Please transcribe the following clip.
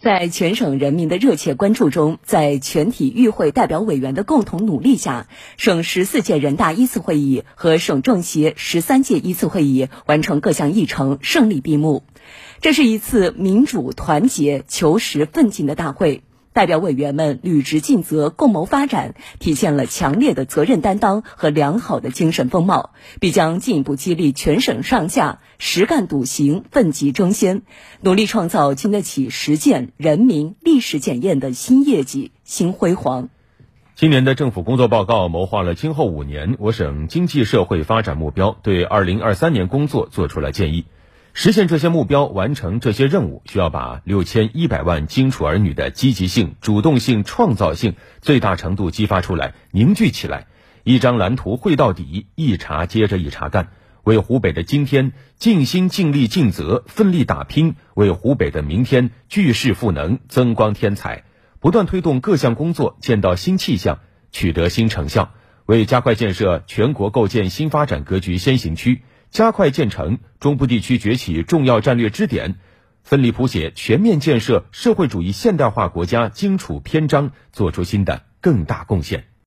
在全省人民的热切关注中，在全体与会代表委员的共同努力下，省十四届人大一次会议和省政协十三届一次会议完成各项议程，胜利闭幕。这是一次民主、团结、求实、奋进的大会。代表委员们履职尽责、共谋发展，体现了强烈的责任担当和良好的精神风貌，必将进一步激励全省上下实干笃行、奋楫争先，努力创造经得起实践、人民、历史检验的新业绩、新辉煌。今年的政府工作报告谋划了今后五年我省经济社会发展目标，对二零二三年工作作出了建议。实现这些目标、完成这些任务，需要把六千一百万荆楚儿女的积极性、主动性、创造性最大程度激发出来、凝聚起来，一张蓝图绘到底，一茬接着一茬干，为湖北的今天尽心尽力尽责、奋力打拼，为湖北的明天聚势赋能、增光添彩，不断推动各项工作见到新气象、取得新成效，为加快建设全国构建新发展格局先行区。加快建成中部地区崛起重要战略支点，奋力谱写全面建设社会主义现代化国家荆楚篇章，作出新的更大贡献。